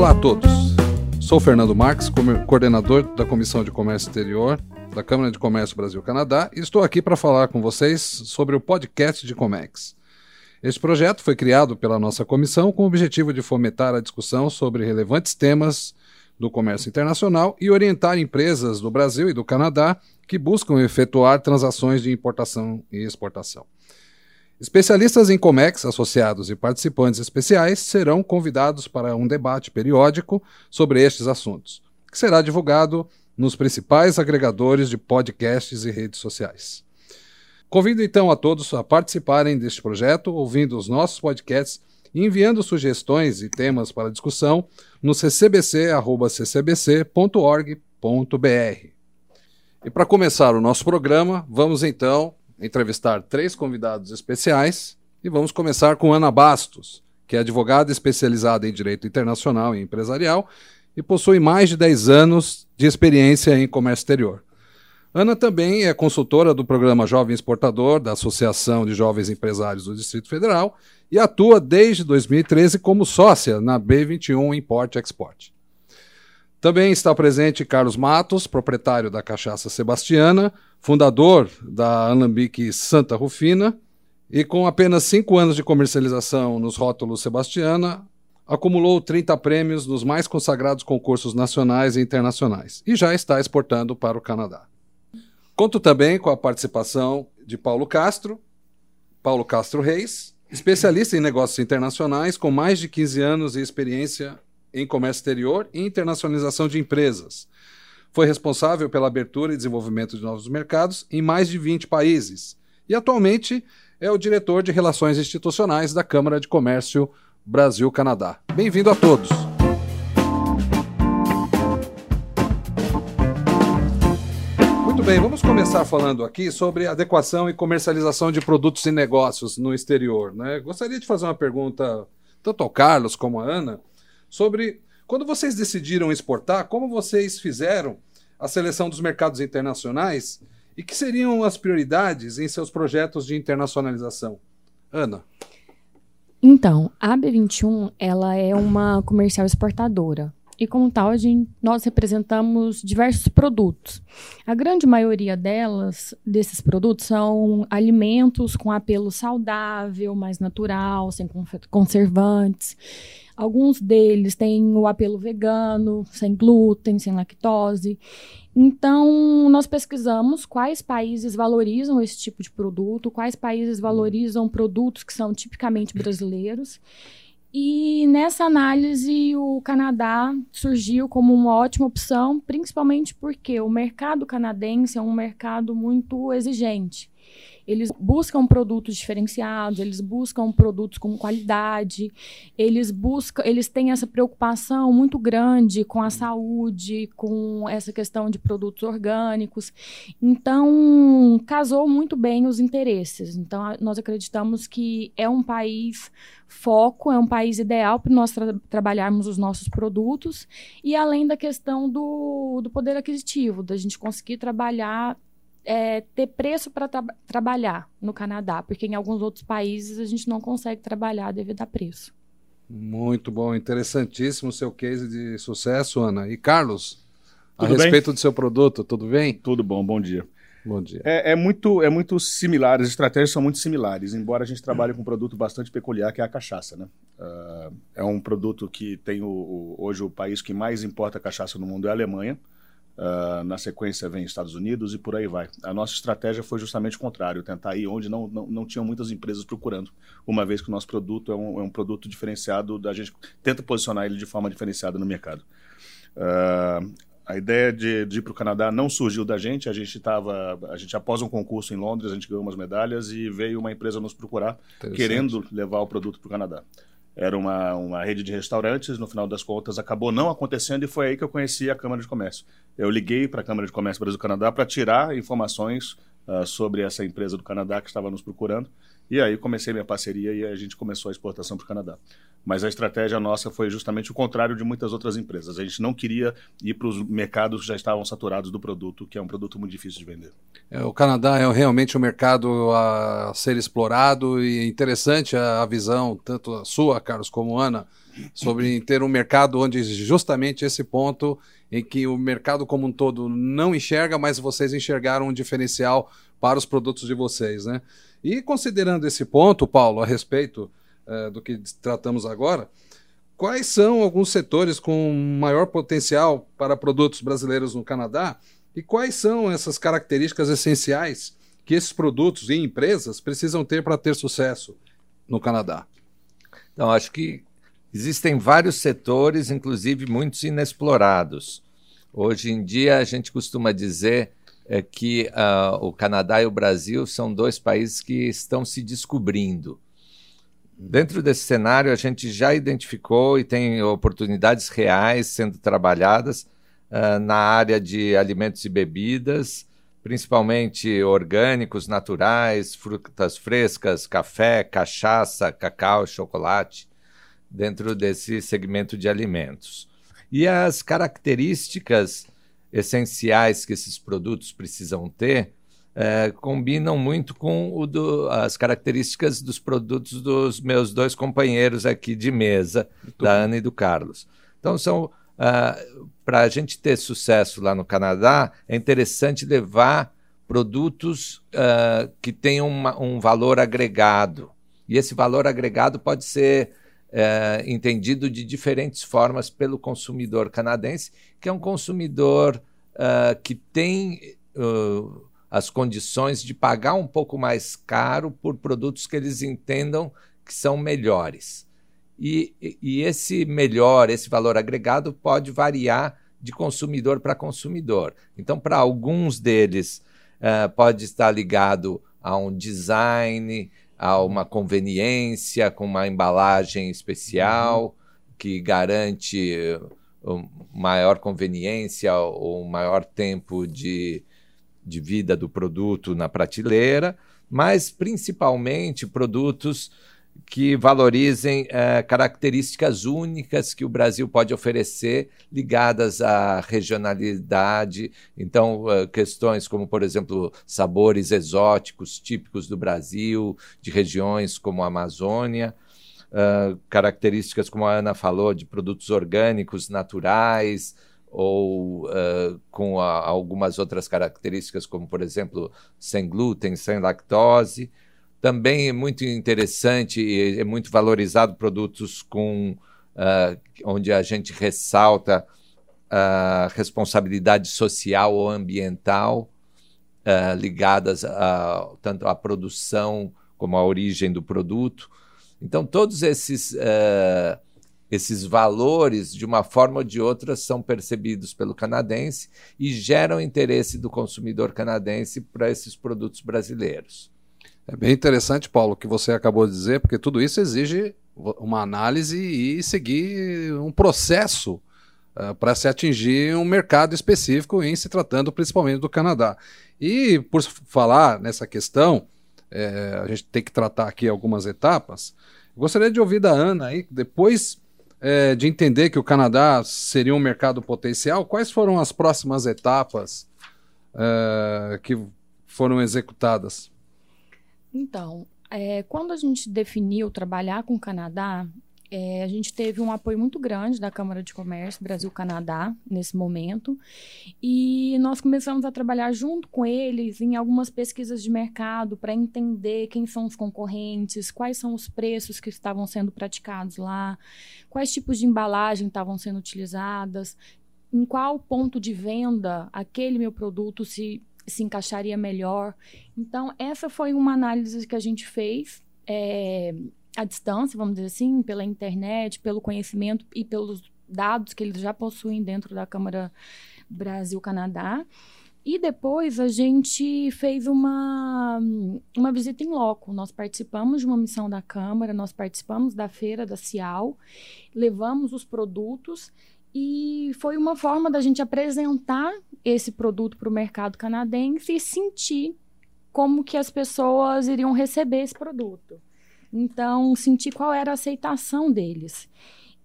Olá a todos. Sou Fernando Marques, coordenador da Comissão de Comércio Exterior da Câmara de Comércio Brasil-Canadá e estou aqui para falar com vocês sobre o podcast de Comex. Este projeto foi criado pela nossa comissão com o objetivo de fomentar a discussão sobre relevantes temas do comércio internacional e orientar empresas do Brasil e do Canadá que buscam efetuar transações de importação e exportação. Especialistas em COMEX, associados e participantes especiais serão convidados para um debate periódico sobre estes assuntos, que será divulgado nos principais agregadores de podcasts e redes sociais. Convido então a todos a participarem deste projeto, ouvindo os nossos podcasts e enviando sugestões e temas para discussão no ccbc.ccbc.org.br. E para começar o nosso programa, vamos então entrevistar três convidados especiais e vamos começar com Ana Bastos, que é advogada especializada em direito internacional e empresarial e possui mais de 10 anos de experiência em comércio exterior. Ana também é consultora do programa Jovem Exportador da Associação de Jovens Empresários do Distrito Federal e atua desde 2013 como sócia na B21 Import Export. Também está presente Carlos Matos, proprietário da Cachaça Sebastiana, fundador da Alambique Santa Rufina, e com apenas cinco anos de comercialização nos rótulos Sebastiana, acumulou 30 prêmios nos mais consagrados concursos nacionais e internacionais e já está exportando para o Canadá. Conto também com a participação de Paulo Castro, Paulo Castro Reis, especialista em negócios internacionais com mais de 15 anos de experiência em comércio exterior e internacionalização de empresas. Foi responsável pela abertura e desenvolvimento de novos mercados em mais de 20 países e atualmente é o diretor de Relações Institucionais da Câmara de Comércio Brasil-Canadá. Bem-vindo a todos. Muito bem, vamos começar falando aqui sobre adequação e comercialização de produtos e negócios no exterior. Né? Gostaria de fazer uma pergunta tanto ao Carlos como à Ana sobre quando vocês decidiram exportar, como vocês fizeram a seleção dos mercados internacionais e que seriam as prioridades em seus projetos de internacionalização? Ana. Então, a B21 ela é uma comercial exportadora e como tal gente, nós representamos diversos produtos. A grande maioria delas, desses produtos, são alimentos com apelo saudável, mais natural, sem conservantes. Alguns deles têm o apelo vegano, sem glúten, sem lactose. Então, nós pesquisamos quais países valorizam esse tipo de produto, quais países valorizam produtos que são tipicamente brasileiros. E nessa análise, o Canadá surgiu como uma ótima opção, principalmente porque o mercado canadense é um mercado muito exigente. Eles buscam produtos diferenciados, eles buscam produtos com qualidade, eles buscam, eles têm essa preocupação muito grande com a saúde, com essa questão de produtos orgânicos. Então, casou muito bem os interesses. Então, nós acreditamos que é um país foco, é um país ideal para nós tra trabalharmos os nossos produtos e além da questão do, do poder aquisitivo, da gente conseguir trabalhar é, ter preço para tra trabalhar no Canadá, porque em alguns outros países a gente não consegue trabalhar devido a preço. Muito bom, interessantíssimo o seu case de sucesso, Ana. E Carlos, tudo a respeito bem? do seu produto, tudo bem? Tudo bom, bom dia. Bom dia. É, é, muito, é muito similar, as estratégias são muito similares, embora a gente trabalhe com um produto bastante peculiar, que é a cachaça. Né? Uh, é um produto que tem o, o, hoje o país que mais importa cachaça no mundo é a Alemanha. Uh, na sequência vem Estados Unidos e por aí vai. A nossa estratégia foi justamente o contrário, tentar ir onde não, não, não tinham muitas empresas procurando, uma vez que o nosso produto é um, é um produto diferenciado, a gente tenta posicionar ele de forma diferenciada no mercado. Uh, a ideia de, de ir para o Canadá não surgiu da gente, a gente estava, a gente após um concurso em Londres, a gente ganhou umas medalhas e veio uma empresa nos procurar querendo levar o produto para o Canadá era uma, uma rede de restaurantes, no final das contas acabou não acontecendo e foi aí que eu conheci a Câmara de Comércio. Eu liguei para a Câmara de Comércio Brasil-Canadá para tirar informações uh, sobre essa empresa do Canadá que estava nos procurando E aí comecei minha parceria e a gente começou a exportação para o Canadá. Mas a estratégia nossa foi justamente o contrário de muitas outras empresas. A gente não queria ir para os mercados que já estavam saturados do produto, que é um produto muito difícil de vender. É, o Canadá é realmente um mercado a ser explorado e interessante a, a visão, tanto a sua, Carlos, como Ana, sobre ter um mercado onde justamente esse ponto em que o mercado como um todo não enxerga, mas vocês enxergaram um diferencial para os produtos de vocês, né? E considerando esse ponto, Paulo, a respeito uh, do que tratamos agora, quais são alguns setores com maior potencial para produtos brasileiros no Canadá e quais são essas características essenciais que esses produtos e empresas precisam ter para ter sucesso no Canadá? Então, acho que existem vários setores, inclusive muitos inexplorados. Hoje em dia, a gente costuma dizer é, que uh, o Canadá e o Brasil são dois países que estão se descobrindo. Dentro desse cenário, a gente já identificou e tem oportunidades reais sendo trabalhadas uh, na área de alimentos e bebidas, principalmente orgânicos, naturais, frutas frescas, café, cachaça, cacau, chocolate, dentro desse segmento de alimentos. E as características essenciais que esses produtos precisam ter é, combinam muito com do, as características dos produtos dos meus dois companheiros aqui de mesa, muito da bom. Ana e do Carlos. Então, são uh, ah, para a gente ter sucesso lá no Canadá, é interessante levar produtos uh, que tenham uma, um valor agregado. E esse valor agregado pode ser uh, entendido de diferentes formas pelo consumidor canadense, que é um consumidor uh, que tem uh, as condições de pagar um pouco mais caro por produtos que eles entendam que são melhores. E, e esse melhor, esse valor agregado, pode variar de consumidor para consumidor. Então, para alguns deles, uh, pode estar ligado a um design, a uma conveniência com uma embalagem especial que garante maior conveniência ou maior tempo de de vida do produto na prateleira, mas principalmente produtos que valorizem eh, características únicas que o Brasil pode oferecer ligadas à regionalidade. Então, uh, questões como, por exemplo, sabores exóticos típicos do Brasil, de regiões como a Amazônia. Uh, características, como a Ana falou, de produtos orgânicos, naturais, ou uh, com a, algumas outras características, como, por exemplo, sem glúten, sem lactose. Também é muito interessante e é muito valorizado produtos com, uh, onde a gente ressalta a responsabilidade social ou ambiental uh, ligadas a, tanto à produção como à origem do produto. Então, todos esses uh, esses valores, de uma forma ou de outra, são percebidos pelo canadense e geram interesse do consumidor canadense para esses produtos brasileiros. É bem interessante, Paulo, o que você acabou de dizer, porque tudo isso exige uma análise e seguir um processo uh, para se atingir um mercado específico, em se tratando principalmente do Canadá. E por falar nessa questão, é, a gente tem que tratar aqui algumas etapas. Gostaria de ouvir da Ana aí, depois é, de entender que o Canadá seria um mercado potencial, quais foram as próximas etapas é, que foram executadas? Então, é, quando a gente definiu trabalhar com o Canadá, é, a gente teve um apoio muito grande da Câmara de Comércio Brasil-Canadá nesse momento. E nós começamos a trabalhar junto com eles em algumas pesquisas de mercado para entender quem são os concorrentes, quais são os preços que estavam sendo praticados lá, quais tipos de embalagem estavam sendo utilizadas, em qual ponto de venda aquele meu produto se, se encaixaria melhor. Então, essa foi uma análise que a gente fez. É, à distância, vamos dizer assim, pela internet, pelo conhecimento e pelos dados que eles já possuem dentro da Câmara Brasil-Canadá. E depois a gente fez uma, uma visita em loco. Nós participamos de uma missão da Câmara, nós participamos da feira da Cial, levamos os produtos e foi uma forma da gente apresentar esse produto para o mercado canadense e sentir como que as pessoas iriam receber esse produto. Então, sentir qual era a aceitação deles.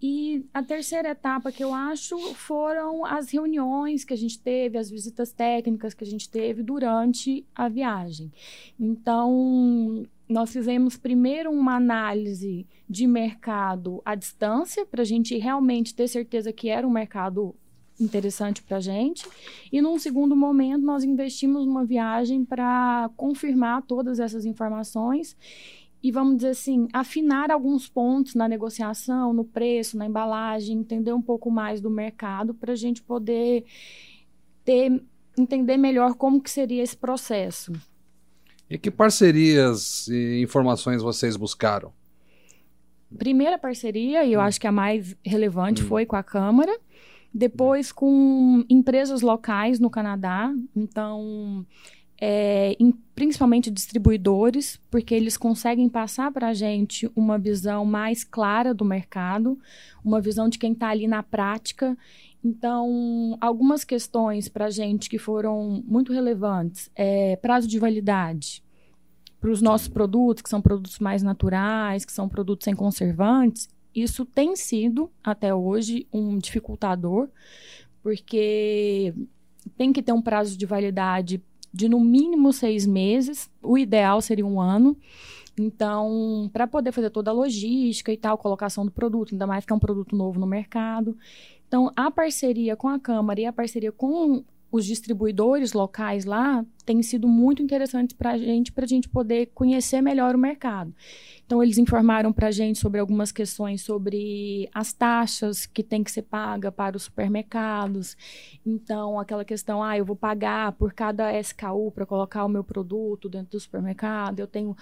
E a terceira etapa que eu acho foram as reuniões que a gente teve, as visitas técnicas que a gente teve durante a viagem. Então, nós fizemos primeiro uma análise de mercado à distância, para a gente realmente ter certeza que era um mercado interessante para a gente. E num segundo momento, nós investimos numa viagem para confirmar todas essas informações e, vamos dizer assim, afinar alguns pontos na negociação, no preço, na embalagem, entender um pouco mais do mercado para a gente poder ter, entender melhor como que seria esse processo. E que parcerias e informações vocês buscaram? Primeira parceria, e eu hum. acho que a mais relevante hum. foi com a Câmara. Depois com empresas locais no Canadá. Então, é, em, principalmente distribuidores, porque eles conseguem passar para a gente uma visão mais clara do mercado, uma visão de quem está ali na prática. Então, algumas questões para a gente que foram muito relevantes, é, prazo de validade para os nossos produtos, que são produtos mais naturais, que são produtos sem conservantes, isso tem sido, até hoje, um dificultador, porque tem que ter um prazo de validade de no mínimo seis meses, o ideal seria um ano. Então, para poder fazer toda a logística e tal, colocação do produto, ainda mais que é um produto novo no mercado. Então, a parceria com a Câmara e a parceria com os distribuidores locais lá tem sido muito interessante para a gente, para a gente poder conhecer melhor o mercado. Então, eles informaram para a gente sobre algumas questões sobre as taxas que tem que ser paga para os supermercados. Então, aquela questão, ah, eu vou pagar por cada SKU para colocar o meu produto dentro do supermercado, eu tenho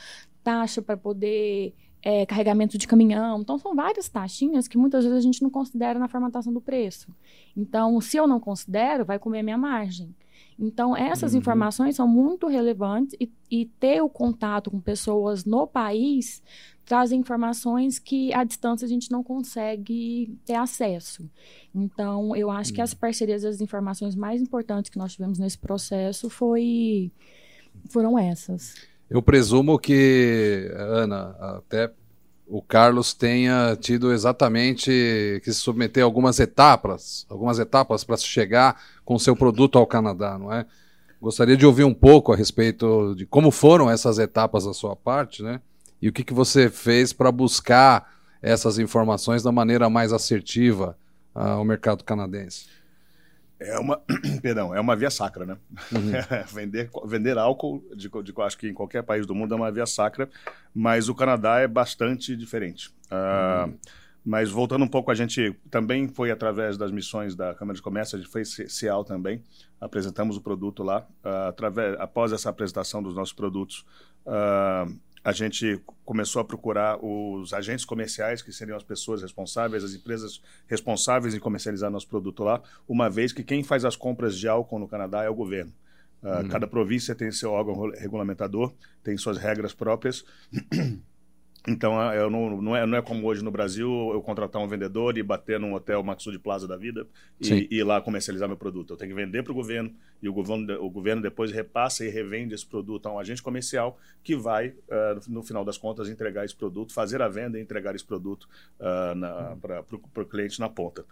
taxa para poder é, carregamento de caminhão. Então, são várias taxinhas que muitas vezes a gente não considera na formatação do preço. Então, se eu não considero, vai comer a minha margem. Então, essas uhum. informações são muito relevantes e, e, ter o contato com pessoas no país traz informações que à distância a gente não consegue ter acesso. Então, eu acho uhum. que as parcerias, as informações mais importantes que nós tivemos nesse processo foi, foram essas. Eu presumo que, Ana, até o Carlos tenha tido exatamente que se submeter a algumas etapas, algumas etapas para chegar com seu produto ao Canadá, não é? Gostaria de ouvir um pouco a respeito de como foram essas etapas da sua parte, né? E o que, que você fez para buscar essas informações da maneira mais assertiva uh, ao mercado canadense? É uma, perdão, é uma via sacra, né? Uhum. vender, vender álcool, de, de, acho que em qualquer país do mundo é uma via sacra, mas o Canadá é bastante diferente. Uh, uhum. Mas voltando um pouco, a gente também foi através das missões da Câmara de Comércio, a gente fez CEAL também, apresentamos o produto lá. Uh, através, após essa apresentação dos nossos produtos, uh, a gente começou a procurar os agentes comerciais, que seriam as pessoas responsáveis, as empresas responsáveis em comercializar nosso produto lá, uma vez que quem faz as compras de álcool no Canadá é o governo. Uh, uhum. Cada província tem seu órgão regulamentador, tem suas regras próprias. Então, ah, eu não, não, é, não é como hoje no Brasil eu contratar um vendedor e bater num hotel Maxud Plaza da vida e, e, ir lá comercializar meu produto. Eu tenho que vender para o governo e o governo, o governo depois repassa e revende esse produto a um agente comercial que vai, uh, no final das contas, entregar esse produto, fazer a venda e entregar esse produto uh, para o cliente na ponta.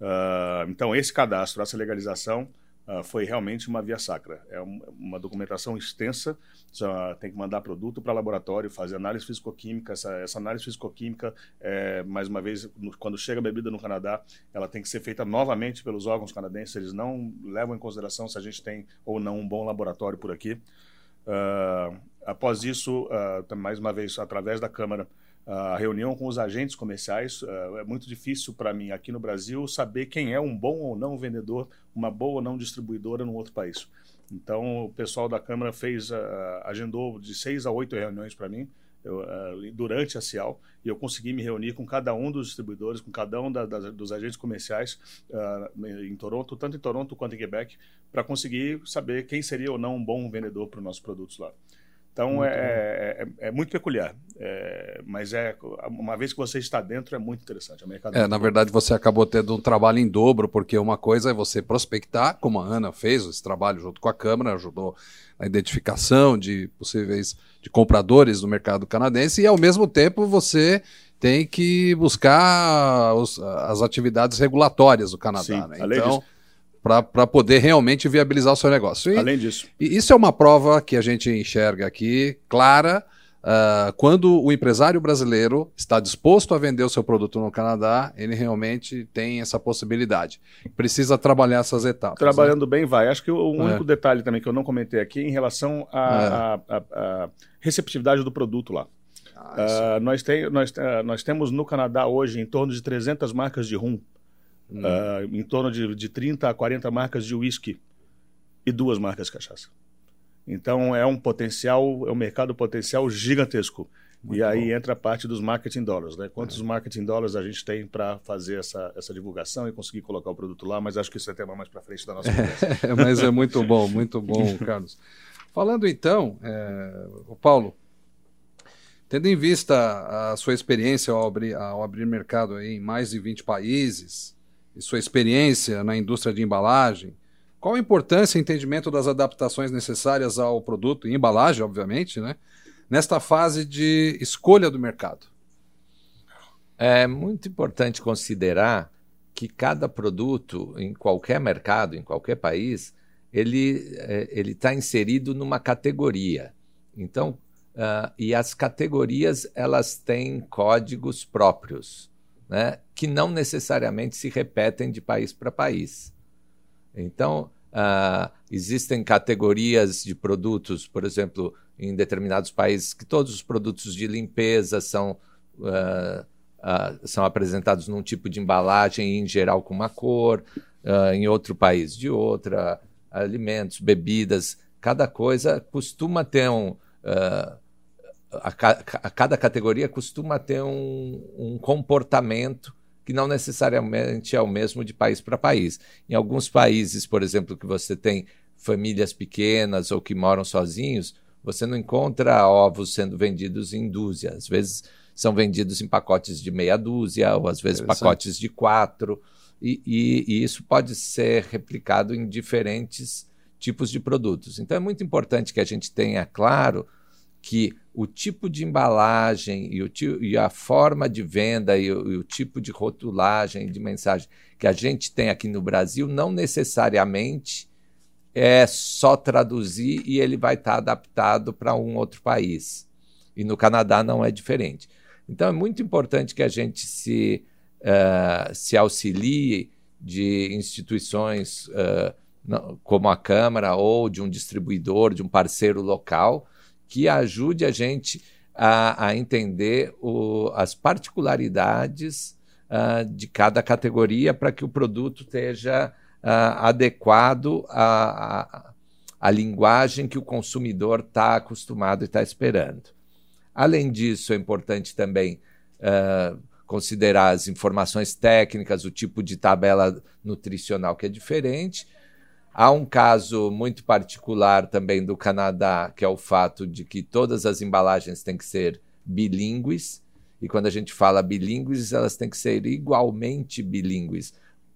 Uh, então, esse cadastro, essa legalização, Uh, foi realmente uma via sacra. É um, uma documentação extensa, já tem que mandar produto para laboratório, fazer análise fisicoquímica. Essa, essa análise fisicoquímica, é, mais uma vez, no, quando chega a bebida no Canadá, ela tem que ser feita novamente pelos órgãos canadenses. Eles não levam em consideração se a gente tem ou não um bom laboratório por aqui. Uh, após isso, uh, mais uma vez, através da Câmara, a reunião com os agentes comerciais. Uh, é muito difícil para mim, aqui no Brasil, saber quem é um bom ou não vendedor, uma boa ou não distribuidora no outro país. Então, o pessoal da Câmara fez, uh, agendou de seis a oito reuniões para mim eu, uh, durante a CIAL e eu consegui me reunir com cada um dos distribuidores, com cada um da, da, dos agentes comerciais em Toronto, tanto em Toronto quanto em Quebec, para conseguir saber quem seria ou não um bom vendedor para os nossos produtos lá. Então muito é, é, é, muito peculiar. É, mas é uma vez que você está dentro é muito interessante. É, na verdade você acabou tendo um trabalho em dobro, porque uma coisa é você prospectar, como a Ana fez esse trabalho junto com a Câmara, ajudou na identificação de possíveis de compradores no mercado canadense, e ao mesmo tempo você tem que buscar os, as atividades regulatórias do Canadá. Sim, né? Então, para poder realmente viabilizar o seu negócio. E, além disso. E isso é uma prova que a gente enxerga aqui, clara, uh, quando o empresário brasileiro está disposto a vender o seu produto no Canadá, ele realmente tem essa possibilidade. Precisa trabalhar essas etapas. Né? Trabalhando né? bem, vai. Acho que o único é. detalhe também que eu não comentei aqui em relação à é. receptividade do produto lá. Uh, nós, tem, nós, uh, nós temos no Canadá hoje em torno de 300 marcas de rum, hum. uh, em torno de, de 30 a 40 marcas de whisky e duas marcas de cachaça. Então é um potencial, é um mercado potencial gigantesco. Muito e aí bom. entra a parte dos marketing dollars, né? Quantos é. marketing dollars a gente tem para fazer essa, essa divulgação e conseguir colocar o produto lá? Mas acho que isso é tema mais para frente da nossa conversa. É, mas é muito bom, muito bom, Carlos. Falando então, é, o Paulo, Tendo em vista a sua experiência ao abrir, ao abrir mercado em mais de 20 países e sua experiência na indústria de embalagem, qual a importância e entendimento das adaptações necessárias ao produto e embalagem, obviamente, né, nesta fase de escolha do mercado? É muito importante considerar que cada produto em qualquer mercado, em qualquer país, ele é, está inserido numa categoria. Então, Uh, e as categorias elas têm códigos próprios, né, que não necessariamente se repetem de país para país. Então, uh, existem categorias de produtos, por exemplo, em determinados países, que todos os produtos de limpeza são, uh, são apresentados num tipo de embalagem, em geral com uma cor, em outro país de outra, alimentos, bebidas, cada coisa costuma ter um. Uh, a, a, cada categoria costuma ter um, um, comportamento que não necessariamente é o mesmo de país para país. Em alguns países, por exemplo, que você tem famílias pequenas ou que moram sozinhos, você não encontra ovos sendo vendidos em dúzia. Às vezes são vendidos em pacotes de meia dúzia, ou às vezes pacotes de quatro. E, e, e isso pode ser replicado em diferentes tipos de produtos. Então é muito importante que a gente tenha claro que o tipo de embalagem e, o, e a forma de venda e o, e o, tipo de rotulagem de mensagem que a gente tem aqui no Brasil não necessariamente é só traduzir e ele vai estar tá adaptado para um outro país. E no Canadá não é diferente. Então é muito importante que a gente se, uh, se auxilie de instituições uh, como a Câmara ou de um distribuidor, de um parceiro local que ajude a gente a, a entender o, as particularidades uh, de cada categoria para que o produto esteja uh, adequado à, à, à, linguagem que o consumidor está acostumado e está esperando. Além disso, é importante também uh, considerar as informações técnicas, o tipo de tabela nutricional que é diferente Há um caso muito particular também do Canadá, que é o fato de que todas as embalagens têm que ser bilíngues, e quando a gente fala bilíngues, elas têm que ser igualmente bilíngues,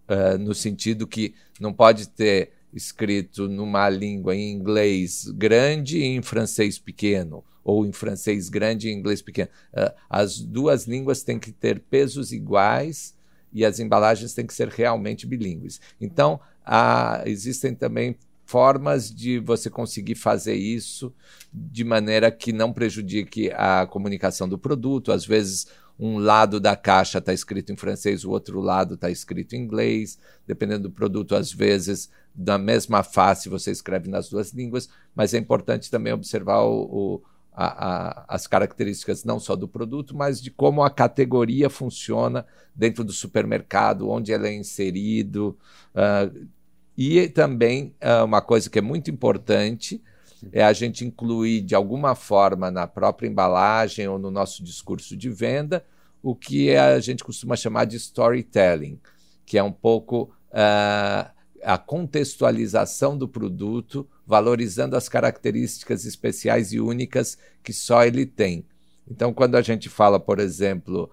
uh, no sentido que não pode ter escrito numa língua em inglês grande e em francês pequeno, ou em francês grande e em inglês pequeno. Uh, as duas línguas têm que ter pesos iguais e as embalagens têm que ser realmente bilíngues. Então, há, existem também formas de você conseguir fazer isso de maneira que não prejudique a comunicação do produto. Às vezes, um lado da caixa está escrito em francês, o outro lado está escrito em inglês. Dependendo do produto, às vezes, da mesma face, você escreve nas duas línguas. Mas é importante também observar o, o a, a, as características não só do produto, mas de como a categoria funciona dentro do supermercado, onde ela é inserido. Uh, e também uh, uma coisa que é muito importante é a gente incluir de alguma forma na própria embalagem ou no nosso discurso de venda o que a gente costuma chamar de storytelling, que é um pouco uh, a contextualização do produto valorizando as características especiais e únicas que só ele tem. Então, quando a gente fala, por exemplo,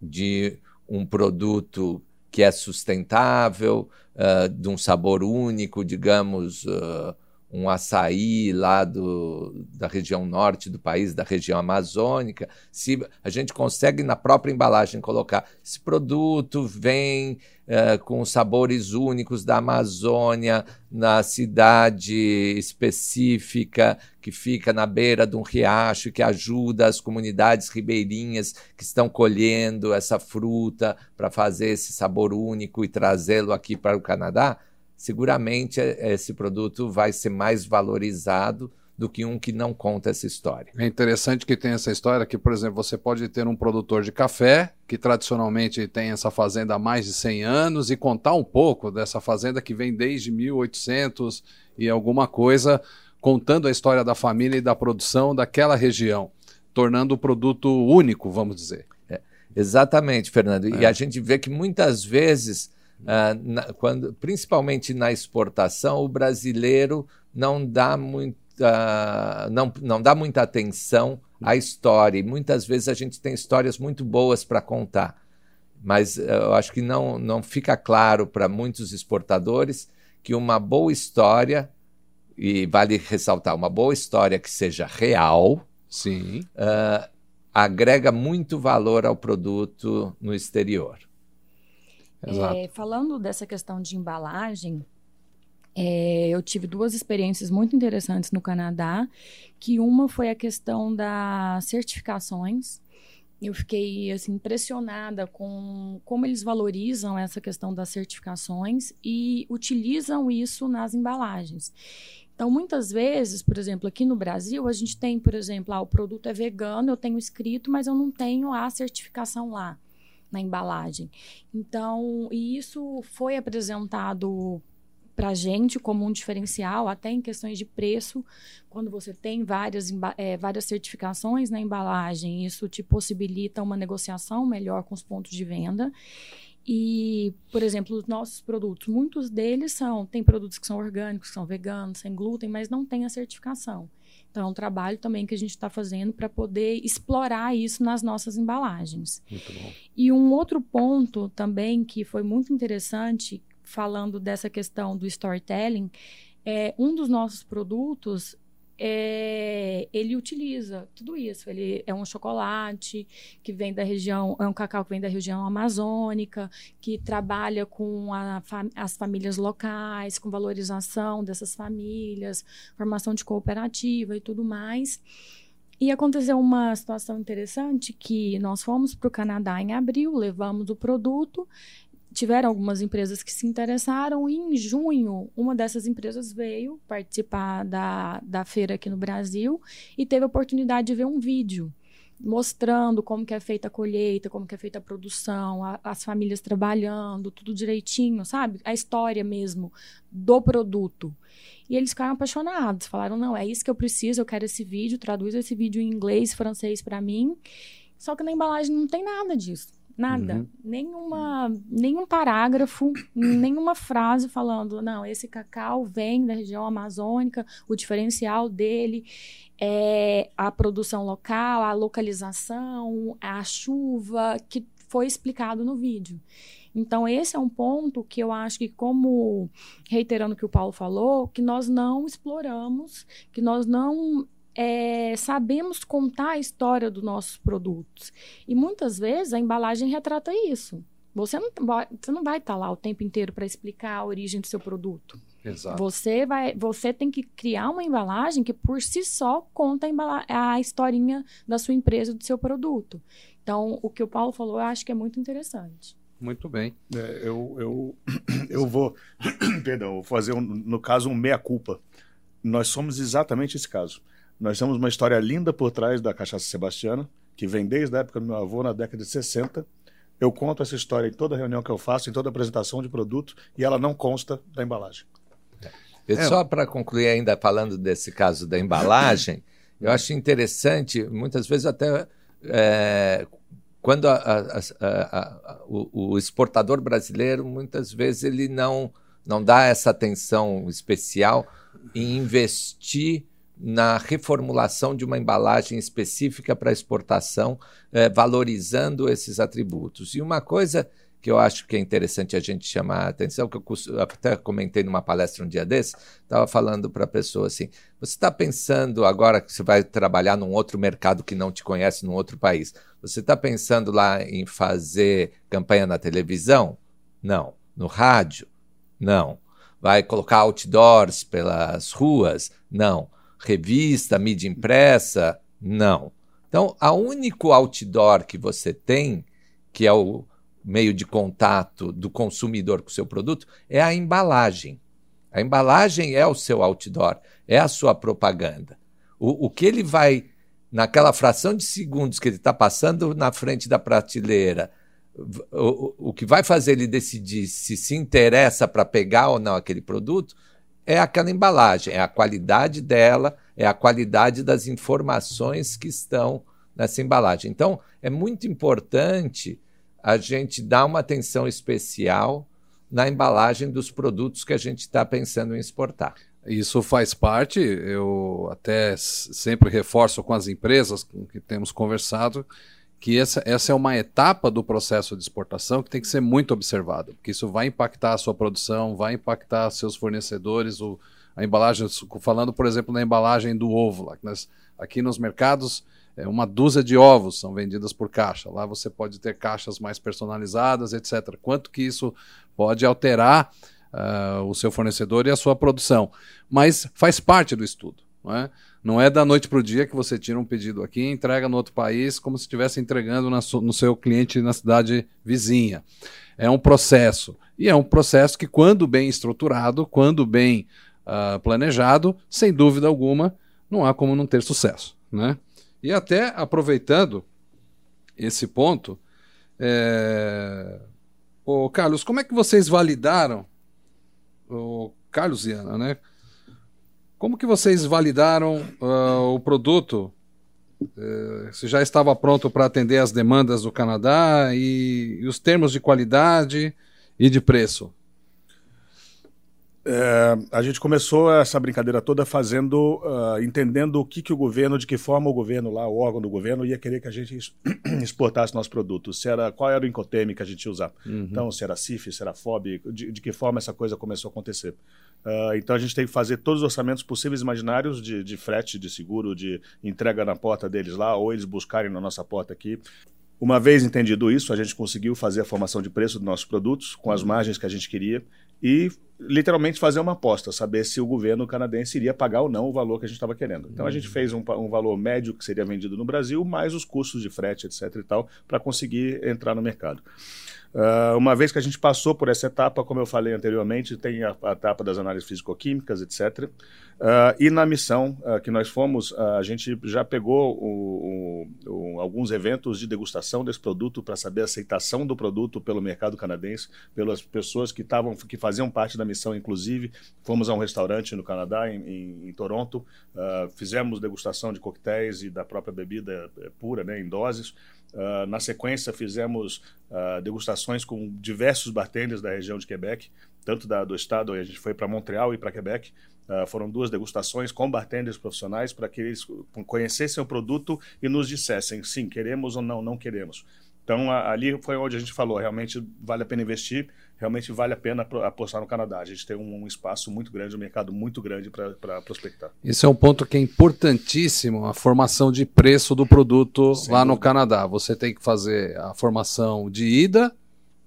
de um produto que é sustentável, uh, de um sabor único, digamos, uh, um açaí lá do, da região norte do país, da região amazônica, se a gente consegue na própria embalagem colocar esse produto vem uh, com sabores únicos da Amazônia, na cidade específica que fica na beira de um riacho, que ajuda as comunidades ribeirinhas que estão colhendo essa fruta para fazer esse sabor único e trazê-lo aqui para o Canadá, seguramente é, esse produto vai ser mais valorizado do que um que não conta essa história. É interessante que tem essa história que, por exemplo, você pode ter um produtor de café que tradicionalmente tem essa fazenda há mais de 100 anos e contar um pouco dessa fazenda que vem desde 1800 e alguma coisa, contando a história da família e da produção daquela região, tornando o produto único, vamos dizer. É, exatamente, Fernando. É. E a gente vê que muitas vezes Uh, na, quando, principalmente na exportação, o brasileiro não dá muita, não, não dá muita atenção à história. E muitas vezes a gente tem histórias muito boas para contar. Mas uh, eu acho que não, não fica claro para muitos exportadores que uma boa história, e vale ressaltar, uma boa história que seja real, Sim. Uh, agrega muito valor ao produto no exterior. É, falando dessa questão de embalagem, é, eu tive duas experiências muito interessantes no Canadá, que uma foi a questão das certificações. Eu fiquei assim impressionada com como eles valorizam essa questão das certificações e utilizam isso nas embalagens. Então, muitas vezes, por exemplo, aqui no Brasil, a gente tem, por exemplo, ah, o produto é vegano, eu tenho escrito, mas eu não tenho a certificação lá na embalagem. Então, e isso foi apresentado para gente como um diferencial, até em questões de preço, quando você tem várias, é, várias certificações na embalagem, isso te possibilita uma negociação melhor com os pontos de venda. E, por exemplo, os nossos produtos, muitos deles são, tem produtos que são orgânicos, que são veganos, sem glúten, mas não tem a certificação. Então, é um trabalho também que a gente está fazendo para poder explorar isso nas nossas embalagens. Muito bom. E um outro ponto também que foi muito interessante, falando dessa questão do storytelling, é um dos nossos produtos é, ele utiliza tudo isso. Ele é um chocolate que vem da região, é um cacau que vem da região amazônica, que trabalha com a, as famílias locais, com valorização dessas famílias, formação de cooperativa e tudo mais. E aconteceu uma situação interessante que nós fomos para o Canadá em abril, levamos o produto tiveram algumas empresas que se interessaram e em junho uma dessas empresas veio participar da, da feira aqui no Brasil e teve a oportunidade de ver um vídeo mostrando como que é feita a colheita, como que é feita a produção, a, as famílias trabalhando, tudo direitinho, sabe? A história mesmo do produto. E eles ficaram apaixonados, falaram: "Não, é isso que eu preciso, eu quero esse vídeo, traduz esse vídeo em inglês, francês para mim". Só que na embalagem não tem nada disso. Nada. Uhum. Nenhuma, nenhum parágrafo, nenhuma frase falando, não, esse cacau vem da região amazônica, o diferencial dele é a produção local, a localização, a chuva, que foi explicado no vídeo. Então, esse é um ponto que eu acho que, como reiterando o que o Paulo falou, que nós não exploramos, que nós não é, sabemos contar a história dos nossos produtos. E muitas vezes a embalagem retrata isso. Você não, você não vai estar lá o tempo inteiro para explicar a origem do seu produto. Exato. Você, vai, você tem que criar uma embalagem que por si só conta a, a historinha da sua empresa, do seu produto. Então, o que o Paulo falou, eu acho que é muito interessante. Muito bem. É, eu, eu, eu vou, perdão, vou fazer, um, no caso, um meia-culpa. Nós somos exatamente esse caso. Nós temos uma história linda por trás da cachaça sebastiana, que vem desde a época do meu avô, na década de 60. Eu conto essa história em toda reunião que eu faço, em toda apresentação de produto, e ela não consta da embalagem. É. Só para concluir ainda falando desse caso da embalagem, eu acho interessante, muitas vezes até é, quando a, a, a, o, o, exportador brasileiro, muitas vezes ele não não dá essa atenção especial em investir na reformulação de uma embalagem específica para exportação, eh, valorizando esses atributos. E uma coisa que eu acho que é interessante a gente chamar a atenção, que eu até comentei numa palestra um dia desse, estava falando para a pessoa assim: você está pensando agora que você vai trabalhar num outro mercado que não te conhece, num outro país, você está pensando lá em fazer campanha na televisão? Não. No rádio? Não. Vai colocar outdoors pelas ruas? Não. Revista, mídia impressa? Não. Então, a único outdoor que você tem, que é o meio de contato do consumidor com o seu produto é a embalagem. A embalagem é o seu outdoor, é a sua propaganda. O, o que ele vai, naquela fração de segundos que ele está passando na frente da prateleira, o, o que vai fazer ele decidir se se interessa para pegar ou não aquele produto é aquela embalagem, é a qualidade dela, é a qualidade das informações que estão nessa embalagem. Então, é muito importante a gente dá uma atenção especial na embalagem dos produtos que a gente está pensando em exportar. Isso faz parte, eu até sempre reforço com as empresas com que temos conversado, que essa, essa é uma etapa do processo de exportação que tem que ser muito observada, porque isso vai impactar a sua produção, vai impactar seus fornecedores, o, a embalagem, falando, por exemplo, na embalagem do ovo, lá, nós, aqui nos mercados é, uma dúzia de ovos são vendidas por caixa. Lá você pode ter caixas mais personalizadas, etc. Quanto que isso pode alterar uh, o seu fornecedor e a sua produção? Mas faz parte do estudo. Não é, não é da noite para o dia que você tira um pedido aqui entrega no outro país como se estivesse entregando no seu cliente na cidade vizinha. É um processo. E é um processo que, quando bem estruturado, quando bem uh, planejado, sem dúvida alguma, não há como não ter sucesso. Né? E até aproveitando esse ponto, é... Ô, Carlos, como é que vocês validaram, o Carlos e Ana, né? Como que vocês validaram uh, o produto? Uh, se já estava pronto para atender as demandas do Canadá e, e os termos de qualidade e de preço? É, a gente começou essa brincadeira toda fazendo, uh, entendendo o que, que o governo, de que forma o governo lá, o órgão do governo, ia querer que a gente exportasse nosso produto. Se era, qual era o Incoterm que a gente ia usar. Uhum. Então, se era CIF, se era FOB, de, de, que forma essa coisa começou a acontecer. Uh, então, a gente tem que fazer todos os orçamentos possíveis e imaginários de, de frete, de seguro, de entrega na porta deles lá, ou eles buscarem na nossa porta aqui. Uma vez entendido isso, a gente conseguiu fazer a formação de preço dos nossos produtos com as margens que a gente queria e literalmente fazer uma aposta, saber se o governo canadense iria pagar ou não o valor que a gente estava querendo. Então a gente uhum. fez um, um, valor médio que seria vendido no Brasil, mais os custos de frete, etc. e tal, para conseguir entrar no mercado. Uh, uma vez que a gente passou por essa etapa, como eu falei anteriormente, tem a, a etapa das análises físico-químicas, etc. Uh, ah, e na missão uh, que nós fomos, a gente já pegou o, o, o, alguns eventos de degustação desse produto para saber a aceitação do produto pelo mercado canadense, pelas pessoas que estavam, que faziam parte da missão, inclusive. Fomos a um restaurante no Canadá, em, em, em Toronto, fizemos degustação de coquetéis e da própria bebida eh, pura, né, em doses. Uh, na sequência, fizemos uh, degustações com diversos bartenders da região de Quebec, tanto da, do estado, a gente foi para Montreal e para Quebec. Uh, foram duas degustações com bartenders profissionais para que eles conhecessem o produto e nos dissessem sim, queremos ou não, não queremos. Então, a, ali foi onde a gente falou, realmente vale a pena investir, realmente vale a pena apostar no Canadá. A gente tem um, um espaço muito grande, um mercado muito grande para prospectar. Esse é um ponto que é importantíssimo, a formação de preço do produto Sem lá dúvida. no Canadá. Você tem que fazer a formação de ida,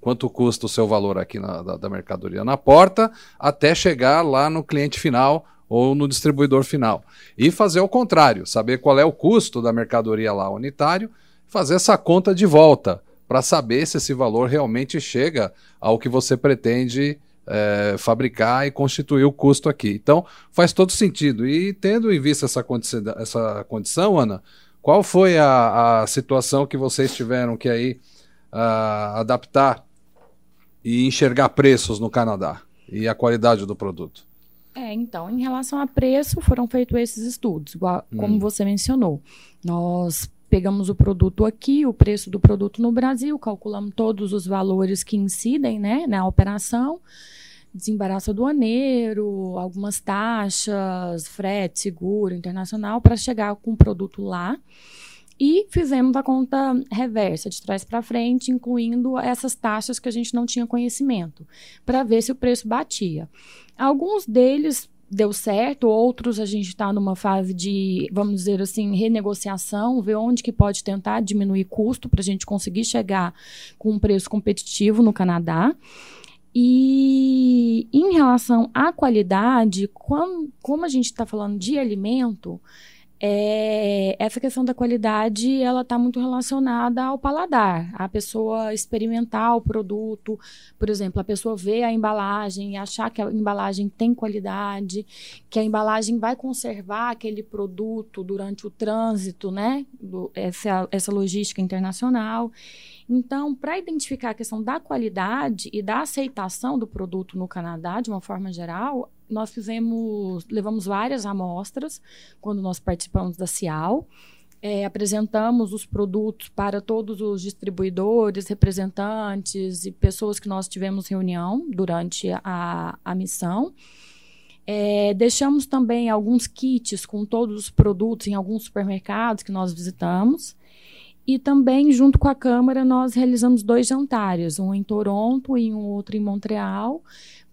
quanto custa o seu valor aqui na, da, da mercadoria na porta, até chegar lá no cliente final ou no distribuidor final. E fazer o contrário, saber qual é o custo da mercadoria lá unitário fazer essa conta de volta para saber se esse valor realmente chega ao que você pretende é, fabricar e constituir o custo aqui. Então, faz todo sentido. E tendo em vista essa, condição, essa condição, Ana, qual foi a, a situação que vocês tiveram que aí uh, adaptar e enxergar preços no Canadá e a qualidade do produto? É, então, em relação a preço, foram feitos esses estudos, igual, como hum. você mencionou. Nós pegamos o produto aqui, o preço do produto no Brasil, calculamos todos os valores que incidem né, na operação, desembaraço aduaneiro, algumas taxas, frete, seguro, internacional, para chegar com o produto lá. E fizemos a conta reversa, de trás para frente, incluindo essas taxas que a gente não tinha conhecimento, para ver se o preço batia. Alguns deles deu certo, outros a gente está numa fase de, vamos dizer assim, renegociação, ver onde que pode tentar diminuir custo para a gente conseguir chegar com um preço competitivo no Canadá. E em relação à qualidade, quando, como a gente está falando de alimento, é, essa questão da qualidade ela está muito relacionada ao paladar, a pessoa experimentar o produto, por exemplo, a pessoa ver a embalagem e achar que a embalagem tem qualidade, que a embalagem vai conservar aquele produto durante o trânsito, né? Do, essa, essa logística internacional. Então, para identificar a questão da qualidade e da aceitação do produto no Canadá, de uma forma geral, nós fizemos, levamos várias amostras quando nós participamos da CIAL. É, apresentamos os produtos para todos os distribuidores, representantes e pessoas que nós tivemos reunião durante a, a missão. É, deixamos também alguns kits com todos os produtos em alguns supermercados que nós visitamos. E também, junto com a Câmara, nós realizamos dois jantares, um em Toronto e um outro em Montreal,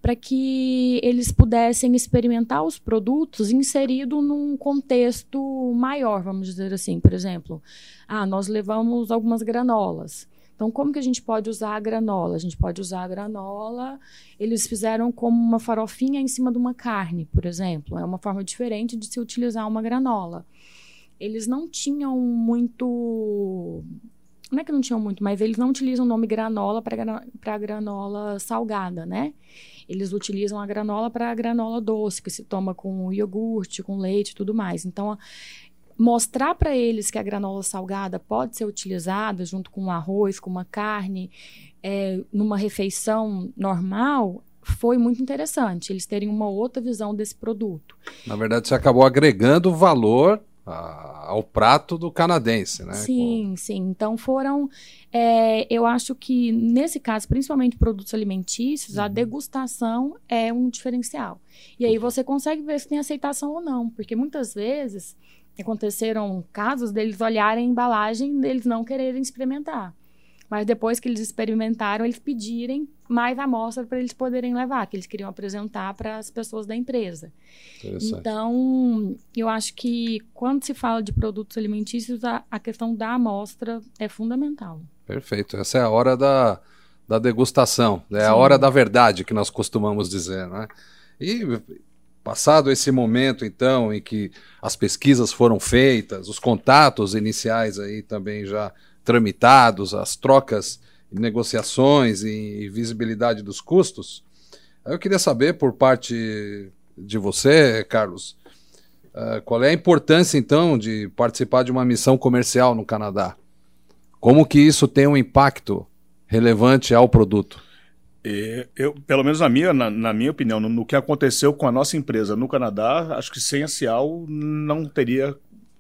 para que eles pudessem experimentar os produtos inserido num contexto maior, vamos dizer assim. Por exemplo, ah, nós levamos algumas granolas. Então, como que a gente pode usar a granola? A gente pode usar a granola. Eles fizeram como uma farofinha em cima de uma carne, por exemplo. É uma forma diferente de se utilizar uma granola. Eles não tinham muito não é que não tinham muito, mas eles não utilizam o nome granola para granola salgada, né? Eles utilizam a granola para a granola doce, que se toma com iogurte, com leite e tudo mais. Então, mostrar para eles que a granola salgada pode ser utilizada junto com um arroz, com uma carne, é, numa refeição normal, foi muito interessante. Eles terem uma outra visão desse produto. Na verdade, você acabou agregando valor a, ao prato do canadense, né? Sim, Com... sim. Então foram, é, eu acho que nesse caso, principalmente produtos alimentícios, uhum. a degustação é um diferencial. E aí você consegue ver se tem aceitação ou não, porque muitas vezes aconteceram casos deles olharem a embalagem, deles não quererem experimentar. Mas depois que eles experimentaram, eles pedirem mais amostra para eles poderem levar, que eles queriam apresentar para as pessoas da empresa. Então, eu acho que quando se fala de produtos alimentícios, a, a questão da amostra é fundamental. Perfeito. Essa é a hora da, da degustação, é Sim. a hora da verdade que nós costumamos dizer, né? E passado esse momento, então, em que as pesquisas foram feitas, os contatos iniciais aí também já tramitados, as trocas, negociações e visibilidade dos custos. Eu queria saber, por parte de você, Carlos, uh, qual é a importância, então, de participar de uma missão comercial no Canadá? Como que isso tem um impacto relevante ao produto? Eu, pelo menos na minha, na, na minha opinião, no, no, que aconteceu com a nossa empresa no Canadá, acho que sem a Cial não teria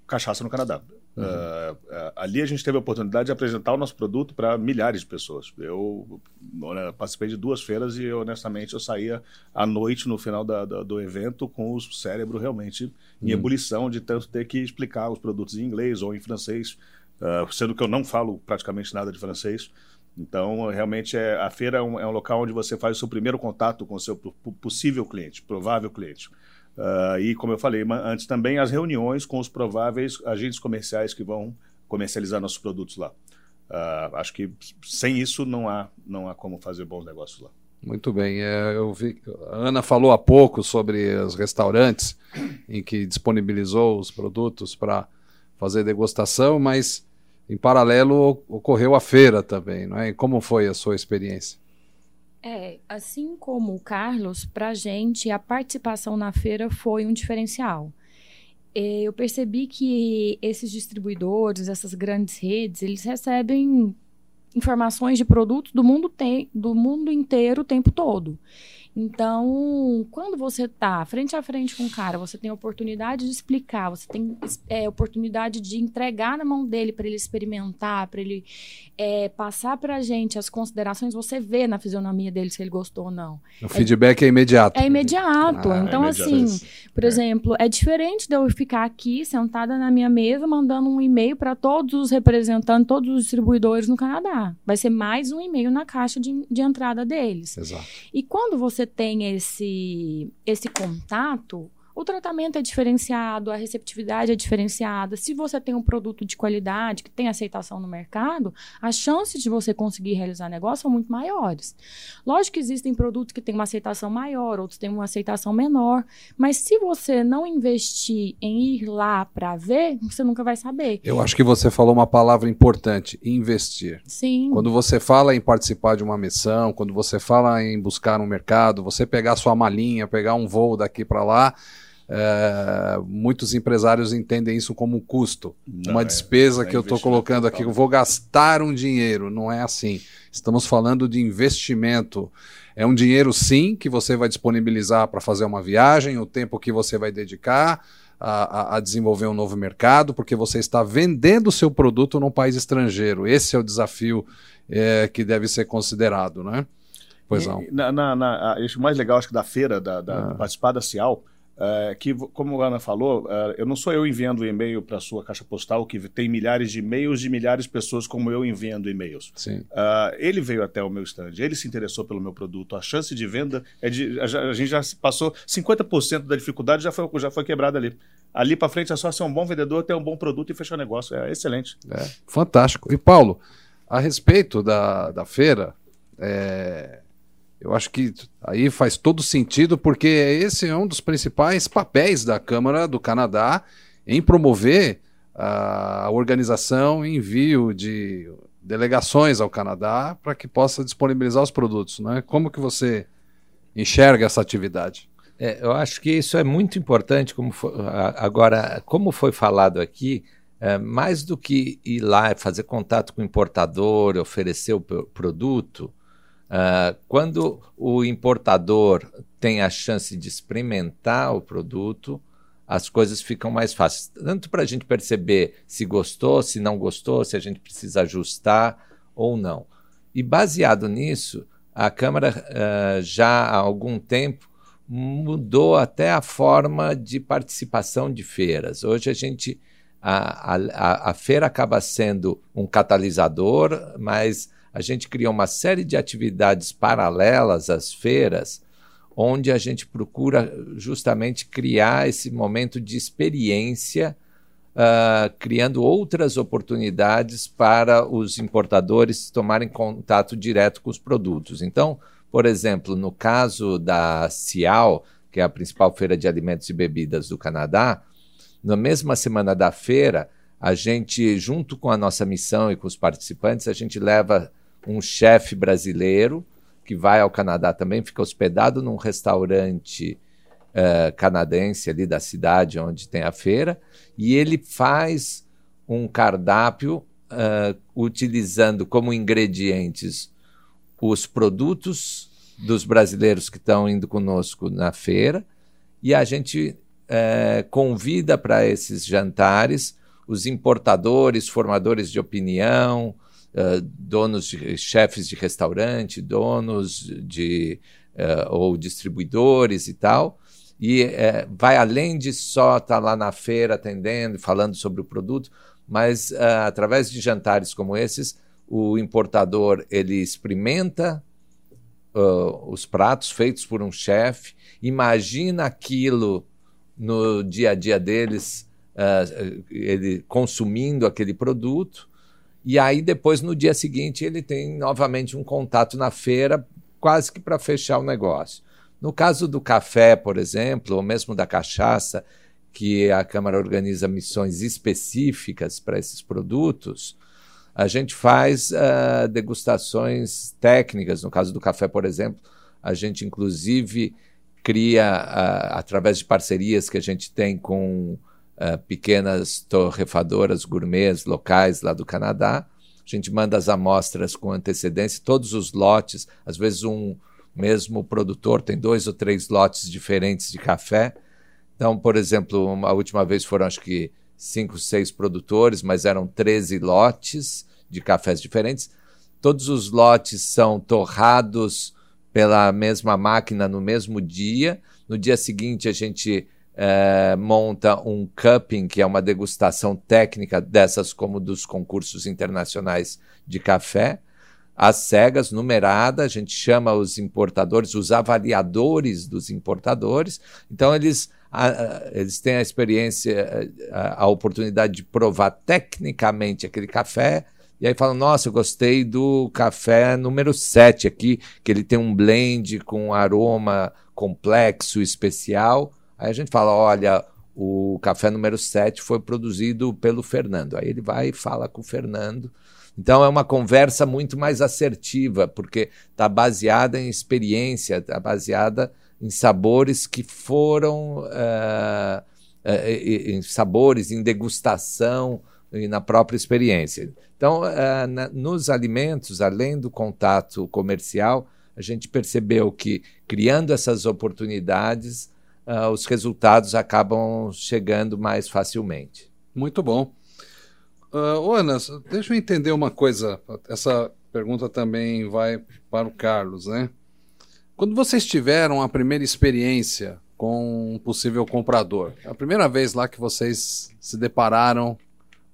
cachaça no Canadá. Uhum. Uh, ali a gente teve a oportunidade de apresentar o nosso produto para milhares de pessoas. Eu né, participei de duas feiras e, honestamente, eu saía à noite no final da, da, do evento com o cérebro realmente em uhum. ebulição de tanto ter que explicar os produtos em inglês ou em francês, uh, sendo que eu não falo praticamente nada de francês. Então, realmente, é, a feira é um, é um local onde você faz o seu primeiro contato com o seu possível cliente, provável cliente. Uh, e, como eu falei antes também, as reuniões com os prováveis agentes comerciais que vão comercializar nossos produtos lá. Uh, acho que sem isso não há, não há como fazer bons negócios lá. Muito bem. É, eu vi, a Ana falou há pouco sobre os restaurantes em que disponibilizou os produtos para fazer degustação, mas em paralelo ocorreu a feira também, não é? Como foi a sua experiência? É, assim como o Carlos, para a gente a participação na feira foi um diferencial. É, eu percebi que esses distribuidores, essas grandes redes, eles recebem informações de produtos do mundo, te do mundo inteiro o tempo todo. Então, quando você tá frente a frente com o cara, você tem a oportunidade de explicar, você tem é, oportunidade de entregar na mão dele para ele experimentar, para ele é, passar para a gente as considerações, você vê na fisionomia dele se ele gostou ou não. O é, feedback é imediato. É imediato. Ah, então, é assim, por exemplo, é diferente de eu ficar aqui sentada na minha mesa mandando um e-mail para todos os representantes, todos os distribuidores no Canadá. Vai ser mais um e-mail na caixa de, de entrada deles. Exato. E quando você tem esse, esse contato, o tratamento é diferenciado, a receptividade é diferenciada. Se você tem um produto de qualidade que tem aceitação no mercado, as chances de você conseguir realizar negócio são muito maiores. Lógico que existem produtos que têm uma aceitação maior, outros têm uma aceitação menor, mas se você não investir em ir lá para ver, você nunca vai saber. Eu acho que você falou uma palavra importante: investir. Sim. Quando você fala em participar de uma missão, quando você fala em buscar um mercado, você pegar sua malinha, pegar um voo daqui para lá é, muitos empresários entendem isso como um custo, não, uma é, despesa é, que eu estou colocando aqui. Eu vou gastar um dinheiro, não é assim. Estamos falando de investimento. É um dinheiro, sim, que você vai disponibilizar para fazer uma viagem, o tempo que você vai dedicar a, a, desenvolver um novo mercado, porque você está vendendo o seu produto num país estrangeiro. Esse é o desafio é, que deve ser considerado, né? Pois não. Na, na, na, o mais legal, acho que da feira, da, da ah. participar da Cial, é, que, como a Ana falou, é, eu não sou eu enviando e-mail para a sua caixa postal, que tem milhares de e-mails de milhares de pessoas como eu enviando e-mails. Uh, ele veio até o meu stand, ele se interessou pelo meu produto. A chance de venda é de. A, a gente já passou 50% da dificuldade, já foi, já foi quebrada ali. Ali para frente é só ser um bom vendedor, ter um bom produto e fechar negócio. É excelente. É, fantástico. E Paulo, a respeito da, da feira, é, eu acho que aí faz todo sentido, porque esse é um dos principais papéis da Câmara do Canadá em promover a organização e envio de delegações ao Canadá para que possa disponibilizar os produtos. Né? Como que você enxerga essa atividade? É, eu acho que isso é muito importante. Como foi, agora, como foi falado aqui, é, mais do que ir lá fazer contato com o importador, oferecer o produto, Uh, quando o importador tem a chance de experimentar o produto, as coisas ficam mais fáceis. Tanto para a gente perceber se gostou, se não gostou, se a gente precisa ajustar ou não. E baseado nisso, a Câmara uh, já há algum tempo mudou até a forma de participação de feiras. Hoje a gente a, a, a feira acaba sendo um catalisador, mas a gente criou uma série de atividades paralelas às feiras, onde a gente procura justamente criar esse momento de experiência, uh, criando outras oportunidades para os importadores tomarem contato direto com os produtos. Então, por exemplo, no caso da Cial, que é a principal feira de alimentos e bebidas do Canadá, na mesma semana da feira, a gente, junto com a nossa missão e com os participantes, a gente leva um chefe brasileiro que vai ao Canadá também, fica hospedado num restaurante uh, canadense ali da cidade onde tem a feira, e ele faz um cardápio uh, utilizando como ingredientes os produtos dos brasileiros que estão indo conosco na feira, e a gente uh, convida para esses jantares os importadores, formadores de opinião, uh, donos de chefes de restaurante, donos de uh, ou distribuidores e tal, e uh, vai além de só estar tá lá na feira atendendo, falando sobre o produto, mas através de jantares como esses, o importador ele experimenta os pratos feitos por um chefe, imagina aquilo no dia a dia deles, ele consumindo aquele produto e aí, depois, no dia seguinte, ele tem novamente um contato na feira, quase que para fechar o negócio. No caso do café, por exemplo, ou mesmo da cachaça, que a Câmara organiza missões específicas para esses produtos, a gente faz uh, degustações técnicas. No caso do café, por exemplo, a gente inclusive cria, uh, através de parcerias que a gente tem com uh, pequenas torrefadoras gourmets locais lá do Canadá. A gente manda as amostras com antecedência, todos os lotes, às vezes um, mesmo produtor tem dois ou três lotes diferentes de café. Então, por exemplo, a última vez foram acho que cinco, seis produtores, mas eram 13 lotes de cafés diferentes. Todos os lotes são torrados pela mesma máquina no mesmo dia. No dia seguinte, a gente é, monta um cupping, que é uma degustação técnica dessas como dos concursos internacionais de café. As cegas, numerada, a gente chama os importadores, os avaliadores dos importadores. Então, eles, a, eles têm a experiência, a, a oportunidade de provar tecnicamente aquele café, e aí falam, nossa, eu gostei do café número 7 aqui, que ele tem um blend com aroma complexo, especial. Aí a gente fala, olha, o café número 7 foi produzido pelo Fernando. Aí ele vai e fala com o Fernando. Então é uma conversa muito mais assertiva, porque está baseada em experiência, está baseada em sabores que foram. Uh, uh, em sabores, em degustação e na própria experiência. Então, na, nos alimentos, além do contato comercial, a gente percebeu que criando essas oportunidades, uh, os resultados acabam chegando mais facilmente. Muito bom. Uh, Ana, deixa eu entender uma coisa. Essa pergunta também vai para o Carlos, né? Quando vocês tiveram a primeira experiência com um possível comprador, a primeira vez lá que vocês se depararam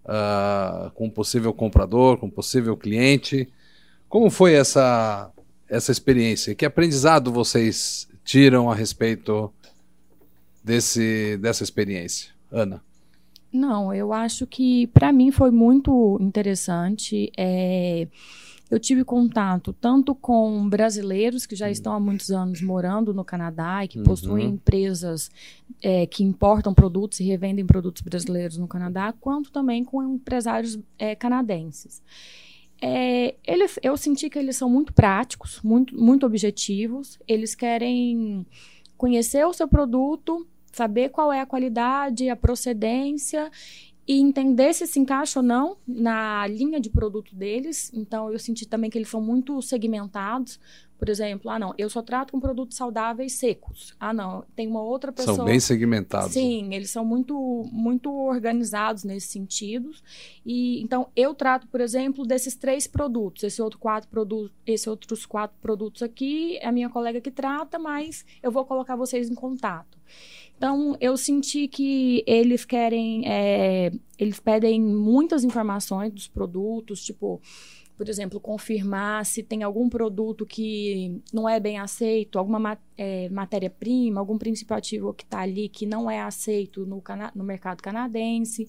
uh, com um possível comprador, com um possível cliente. Como foi essa, essa experiência? Que aprendizado vocês tiram a respeito desse, dessa experiência? Ana. Não, eu acho que para mim foi muito interessante. É eu tive contato tanto com brasileiros que já uhum. estão há muitos anos morando no Canadá e que uhum. possuem empresas é, que importam produtos e revendem produtos brasileiros no Canadá, quanto também com empresários é, canadenses. É, eles, eu senti que eles são muito práticos, muito, muito objetivos. Eles querem conhecer o seu produto, saber qual é a qualidade, a procedência e entender se se encaixa ou não na linha de produto deles. Então, eu senti também que eles são muito segmentados. Por exemplo, ah, não, eu só trato com produtos saudáveis secos. Ah, não, tem uma outra pessoa. São bem segmentados. Sim, eles são muito, muito organizados nesse sentido. E então eu trato, por exemplo, desses três produtos. Esse outro quatro produtos, esses outros quatro produtos aqui é a minha colega que trata, mas eu vou colocar vocês em contato. Então, eu senti que eles querem, é, eles pedem muitas informações dos produtos, tipo, por exemplo, confirmar se tem algum produto que não é bem aceito, alguma é, matéria-prima, algum princípio ativo que está ali que não é aceito no, no mercado canadense.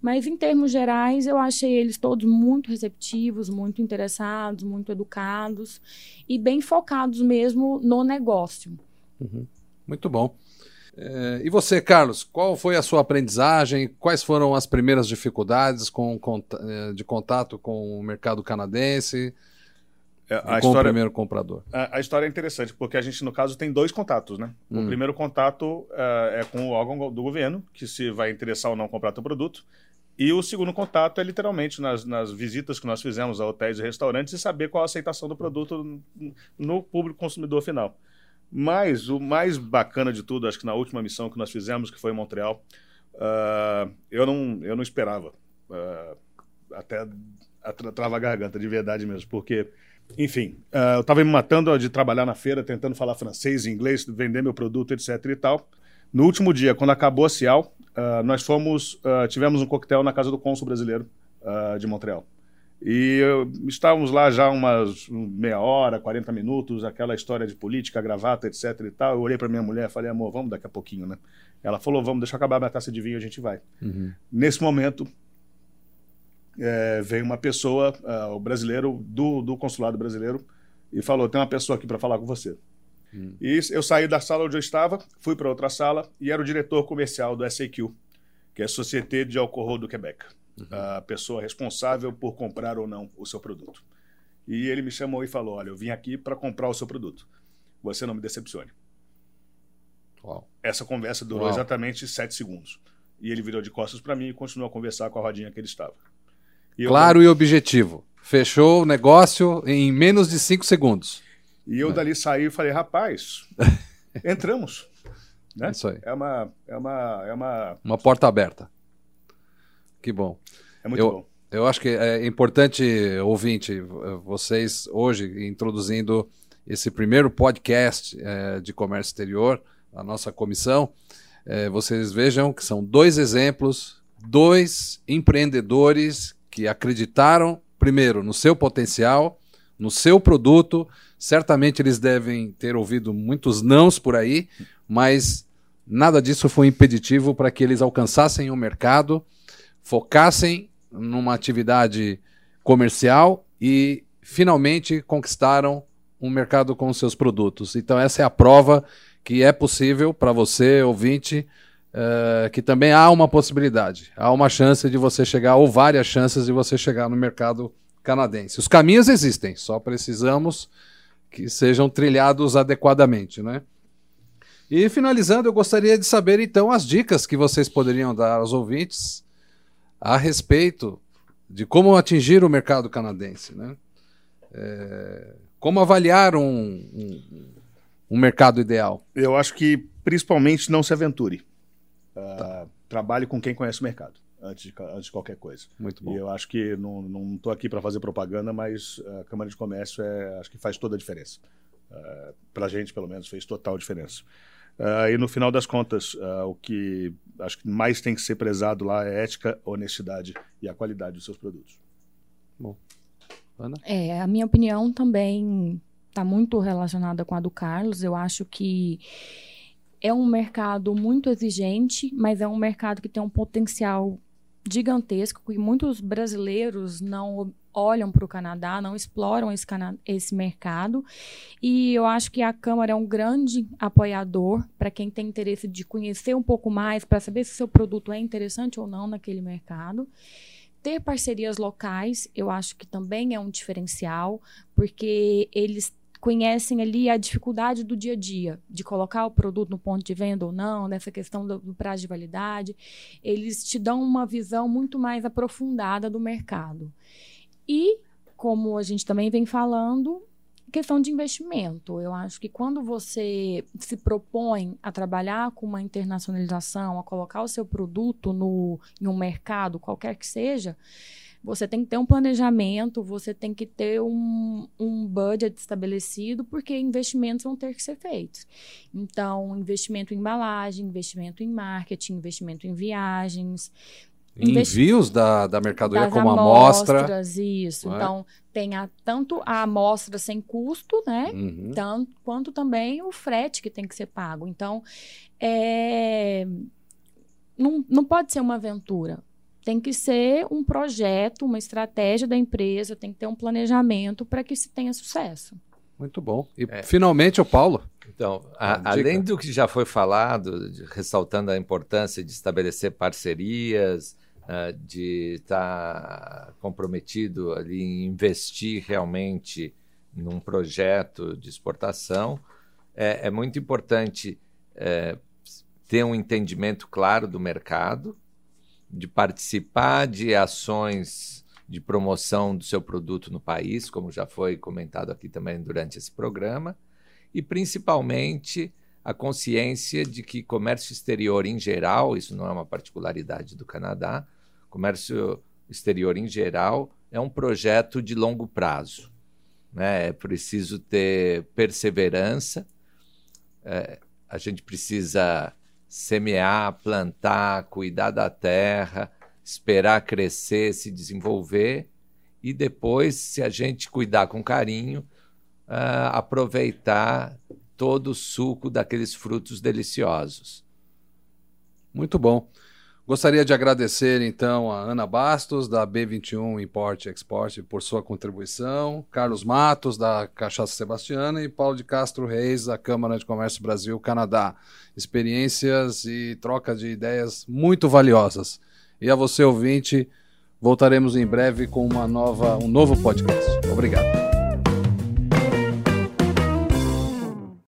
Mas, em termos gerais, eu achei eles todos muito receptivos, muito interessados, muito educados e bem focados mesmo no negócio. Uhum. Muito bom. É, e você, Carlos, qual foi a sua aprendizagem? Quais foram as primeiras dificuldades com, é, de contato com o mercado canadense? É, a com história, o primeiro comprador. A, a, história é interessante, porque a gente, no caso, tem dois contatos, né? Hum. O primeiro contato uh, é com o órgão do governo, que se vai interessar ou não comprar teu produto. E o segundo contato é literalmente nas, nas visitas que nós fizemos a hotéis e restaurantes e saber qual a aceitação do produto no público consumidor final. Mas o mais bacana de tudo, acho que na última missão que nós fizemos, que foi em Montreal, uh, eu, não, eu não esperava. Uh, até trava a garganta, de verdade mesmo, porque, enfim, uh, eu estava me matando de trabalhar na feira, tentando falar francês inglês, vender meu produto, etc e tal. No último dia, quando acabou a Cial, nós fomos, tivemos um coquetel na casa do cônsul brasileiro de Montreal. E estávamos lá já umas meia hora, 40 minutos, aquela história de política, gravata, etc e tal. Eu olhei para minha mulher e falei, amor, vamos daqui a pouquinho, né? Ela falou, vamos, deixa eu acabar minha taça de vinho e a gente vai. Uhum. Nesse momento, é, veio uma pessoa, uh, o brasileiro, do, do consulado brasileiro, e falou, tem uma pessoa aqui para falar com você. Uhum. E eu saí da sala onde eu estava, fui para outra sala, e era o diretor comercial do SAQ, que é a Société de Alcohol do Quebec uhum. a pessoa responsável por comprar ou não o seu produto. E ele me chamou e falou: Olha, eu vim aqui para comprar o seu produto. Você não me decepcione. Uau. Essa conversa durou Uau. exatamente sete segundos. E ele virou de costas para mim e continuou a conversar com a rodinha que ele estava. E claro eu... e objetivo. Fechou o negócio em menos de cinco segundos. E eu é. dali saí e falei, rapaz, entramos. Né? Isso aí. É uma, é uma, é uma... Uma porta aberta. Que bom. É muito eu, bom. Eu acho que é importante, ouvinte, vocês hoje introduzindo esse primeiro podcast é, de comércio exterior, a nossa comissão, é, vocês vejam que são dois exemplos, dois empreendedores que acreditaram, primeiro, no seu potencial, no seu produto. Certamente eles devem ter ouvido muitos nãos por aí, mas nada disso foi impeditivo para que eles alcançassem o mercado, focassem numa atividade comercial e finalmente conquistaram um mercado com seus produtos. Então, essa é a prova que é possível para você, ouvinte, uh, que também há uma possibilidade, há uma chance de você chegar, ou várias chances de você chegar no mercado canadense. Os caminhos existem, só precisamos que sejam trilhados adequadamente, né? E finalizando, eu gostaria de saber então as dicas que vocês poderiam dar aos ouvintes a respeito de como atingir o mercado canadense, né? É, como avaliar um, um, um, mercado ideal? Eu acho que principalmente não se aventure. Uh, tá. Trabalhe com quem conhece o mercado antes de, antes de qualquer coisa. Muito bom. E eu acho que não estou aqui para fazer propaganda, mas a Câmara de Comércio é, acho que faz toda a diferença. Uh, para a gente, pelo menos, fez total diferença. Uh, e no final das contas, uh, o que acho que mais tem que ser prezado lá é ética, honestidade e a qualidade dos seus produtos. Bom. Ana? É, a minha opinião também está muito relacionada com a do Carlos. Eu acho que é um mercado muito exigente, mas é um mercado que tem um potencial gigantesco e muitos brasileiros não olham para o Canadá, não exploram esse, esse mercado. E eu acho que a Câmara é um grande apoiador para quem tem interesse de conhecer um pouco mais, para saber se seu produto é interessante ou não naquele mercado. Ter parcerias locais, eu acho que também é um diferencial, porque eles conhecem ali a dificuldade do dia a dia, de colocar o produto no ponto de venda ou não, nessa questão do, do prazo de validade. Eles te dão uma visão muito mais aprofundada do mercado. E, como a gente também vem falando, questão de investimento. Eu acho que quando você se propõe a trabalhar com uma internacionalização, a colocar o seu produto no, em um mercado, qualquer que seja, você tem que ter um planejamento, você tem que ter um, um budget estabelecido, porque investimentos vão ter que ser feitos. Então, investimento em embalagem, investimento em marketing, investimento em viagens, Envios da, da mercadoria como amostra. Amostras, isso. É? Então, tem a, tanto a amostra sem custo, né? Uhum. Tanto, quanto também o frete que tem que ser pago. Então, é, não, não pode ser uma aventura. Tem que ser um projeto, uma estratégia da empresa, tem que ter um planejamento para que se tenha sucesso. Muito bom. E é. finalmente o Paulo. Então, a, além do que já foi falado, ressaltando a importância de estabelecer parcerias, uh, de estar tá comprometido ali em investir realmente num projeto de exportação, é, é muito importante é, ter um entendimento claro do mercado, de participar de ações de promoção do seu produto no país, como já foi comentado aqui também durante esse programa, e principalmente a consciência de que comércio exterior em geral, isso não é uma particularidade do Canadá, comércio exterior em geral é um projeto de longo prazo. Né? É preciso ter perseverança, é, a gente precisa semear, plantar, cuidar da terra, esperar crescer, se desenvolver e depois, se a gente cuidar com carinho, uh, aproveitar todo o suco daqueles frutos deliciosos. Muito bom. Gostaria de agradecer então a Ana Bastos, da B21 Import Export, por sua contribuição, Carlos Matos, da Cachaça Sebastiana, e Paulo de Castro Reis, da Câmara de Comércio Brasil-Canadá. Experiências e troca de ideias muito valiosas. E a você, ouvinte, voltaremos em breve com uma nova, um novo podcast. Obrigado.